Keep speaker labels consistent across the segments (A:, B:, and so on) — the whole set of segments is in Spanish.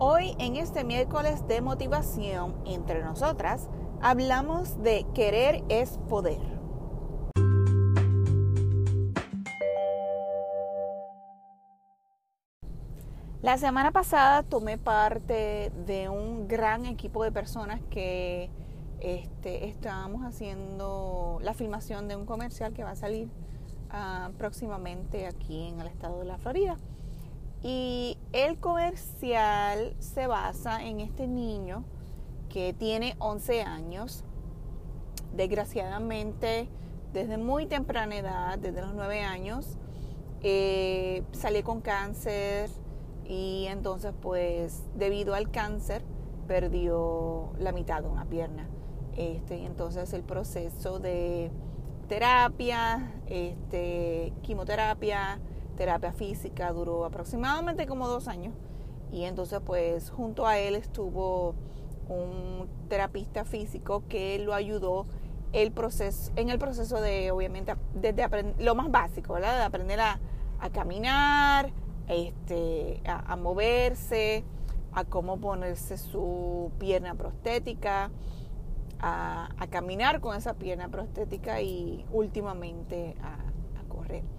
A: Hoy en este miércoles de motivación entre nosotras hablamos de querer es poder. La semana pasada tomé parte de un gran equipo de personas que este, estábamos haciendo la filmación de un comercial que va a salir ah, próximamente aquí en el estado de la Florida. Y el comercial se basa en este niño que tiene 11 años. Desgraciadamente, desde muy temprana edad, desde los 9 años, eh, salió con cáncer y entonces pues debido al cáncer perdió la mitad de una pierna. Este, entonces el proceso de terapia, este, quimioterapia, terapia física duró aproximadamente como dos años y entonces pues junto a él estuvo un terapista físico que lo ayudó el proceso, en el proceso de obviamente desde aprender, lo más básico, ¿verdad? De aprender a, caminar, este, a, moverse, a cómo ponerse su pierna prostética, a, a, caminar con esa pierna prostética y últimamente a, correr.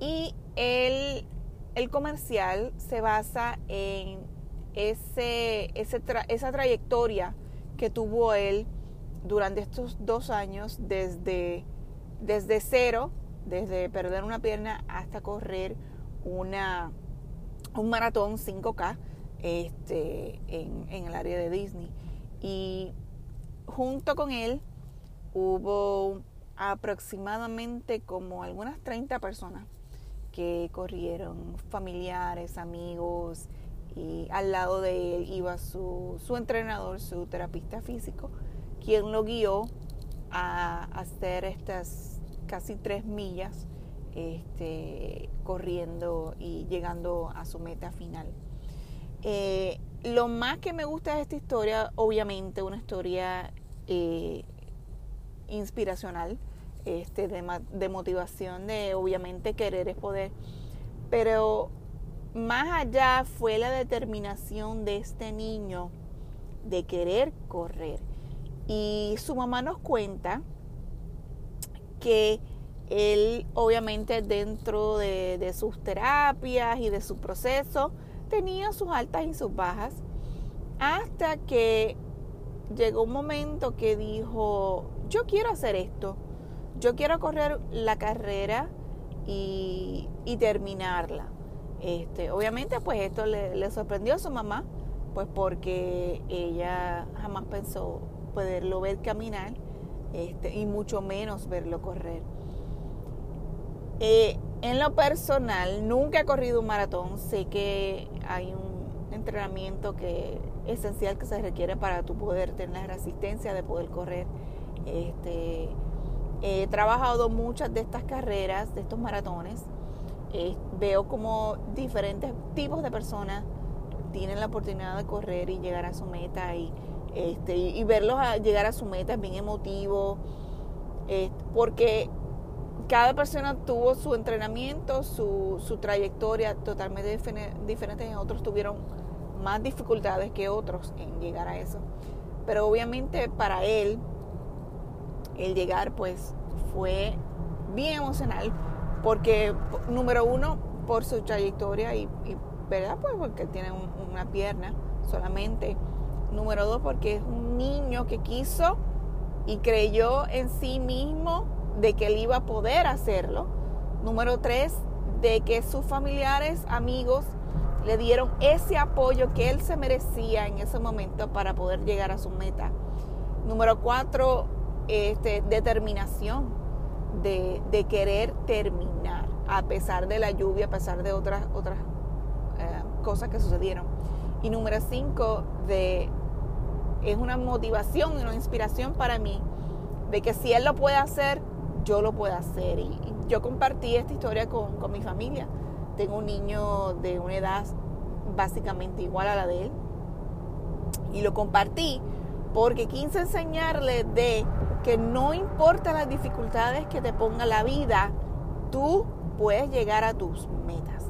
A: Y el, el comercial se basa en ese, esa trayectoria que tuvo él durante estos dos años desde, desde cero, desde perder una pierna hasta correr una, un maratón 5K este, en, en el área de Disney. Y junto con él hubo aproximadamente como algunas 30 personas que corrieron familiares, amigos, y al lado de él iba su, su entrenador, su terapista físico, quien lo guió a hacer estas casi tres millas este, corriendo y llegando a su meta final. Eh, lo más que me gusta de esta historia, obviamente, una historia eh, inspiracional, este, de, motivación, de obviamente querer es poder. Pero más allá fue la determinación de este niño de querer correr. Y su mamá nos cuenta que él obviamente dentro de, de, sus terapias y de su proceso tenía sus altas y sus bajas hasta que llegó un momento que dijo yo quiero hacer esto yo quiero correr la carrera y, terminarla. Este, obviamente, pues esto le, sorprendió a su mamá, pues porque ella jamás pensó poderlo ver caminar este, y mucho menos verlo correr. Eh, en lo personal, nunca he corrido un maratón. Sé que hay un entrenamiento que esencial que se requiere para tu poder tener la resistencia de poder correr. Este, He trabajado muchas de estas carreras, de estos maratones. Eh, veo como diferentes tipos de personas tienen la oportunidad de correr y llegar a su meta y, este, y, verlos llegar a su meta es bien emotivo porque cada persona tuvo su entrenamiento, su, su trayectoria totalmente diferente y otros tuvieron más dificultades que otros en llegar a eso. Pero obviamente para él el llegar pues fue bien emocional porque número uno por su trayectoria y, verdad pues porque tiene una pierna solamente. Número dos porque es un niño que quiso y creyó en sí mismo de que él iba a poder hacerlo. Número tres de que sus familiares amigos le dieron ese apoyo que él se merecía en ese momento para poder llegar a su meta. Número cuatro este, determinación de, querer terminar, a pesar de la lluvia, a pesar de otras, otras eh, cosas que sucedieron. Y número cinco, de, es una motivación y una inspiración para mí de que si él lo puede hacer, yo lo puedo hacer. Y, yo compartí esta historia con, con mi familia. Tengo un niño de una edad básicamente igual a la de él. Y lo compartí porque quise enseñarle de que no importa las dificultades que te ponga la vida, tú puedes llegar a tus metas.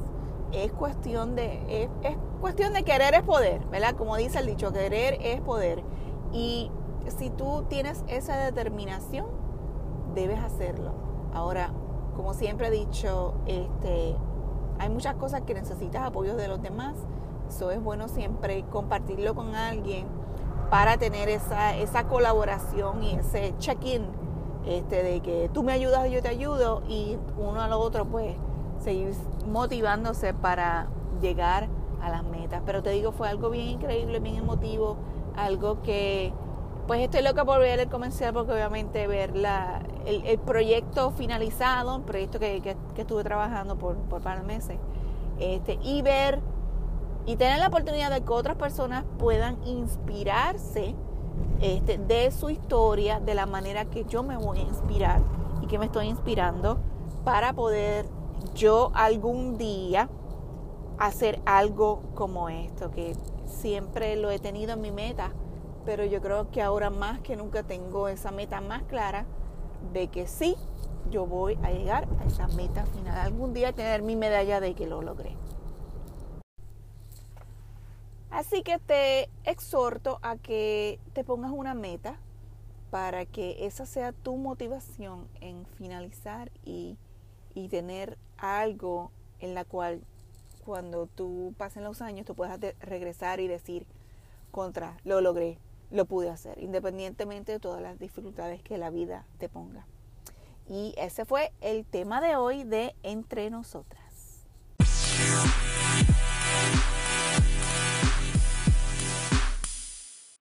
A: Es cuestión de, es, cuestión de querer es poder, ¿verdad? Como dice el dicho, querer es poder. Y si tú tienes esa determinación, debes hacerlo. Ahora, como siempre he dicho, este, hay muchas cosas que necesitas apoyo de los demás. Eso es bueno siempre compartirlo con alguien para tener esa, esa colaboración y ese check-in este, de que tú me ayudas yo te ayudo y uno al otro pues seguir motivándose para llegar a las metas. Pero te digo, fue algo bien increíble, bien emotivo, algo que pues estoy loca por ver el comercial porque obviamente ver la, el, proyecto finalizado, el proyecto que, que, estuve trabajando por, por par de meses, este, y ver y tener la oportunidad de que otras personas puedan inspirarse este, de su historia, de la manera que yo me voy a inspirar y que me estoy inspirando para poder yo algún día hacer algo como esto, que siempre lo he tenido en mi meta, pero yo creo que ahora más que nunca tengo esa meta más clara de que sí, yo voy a llegar a esa meta final, algún día tener mi medalla de que lo logré. Así que te exhorto a que te pongas una meta para que esa sea tu motivación en finalizar y, tener algo en la cual cuando tú pasen los años tú puedas regresar y decir contra, lo logré, lo pude hacer, independientemente de todas las dificultades que la vida te ponga. Y ese fue el tema de hoy de Entre Nosotras.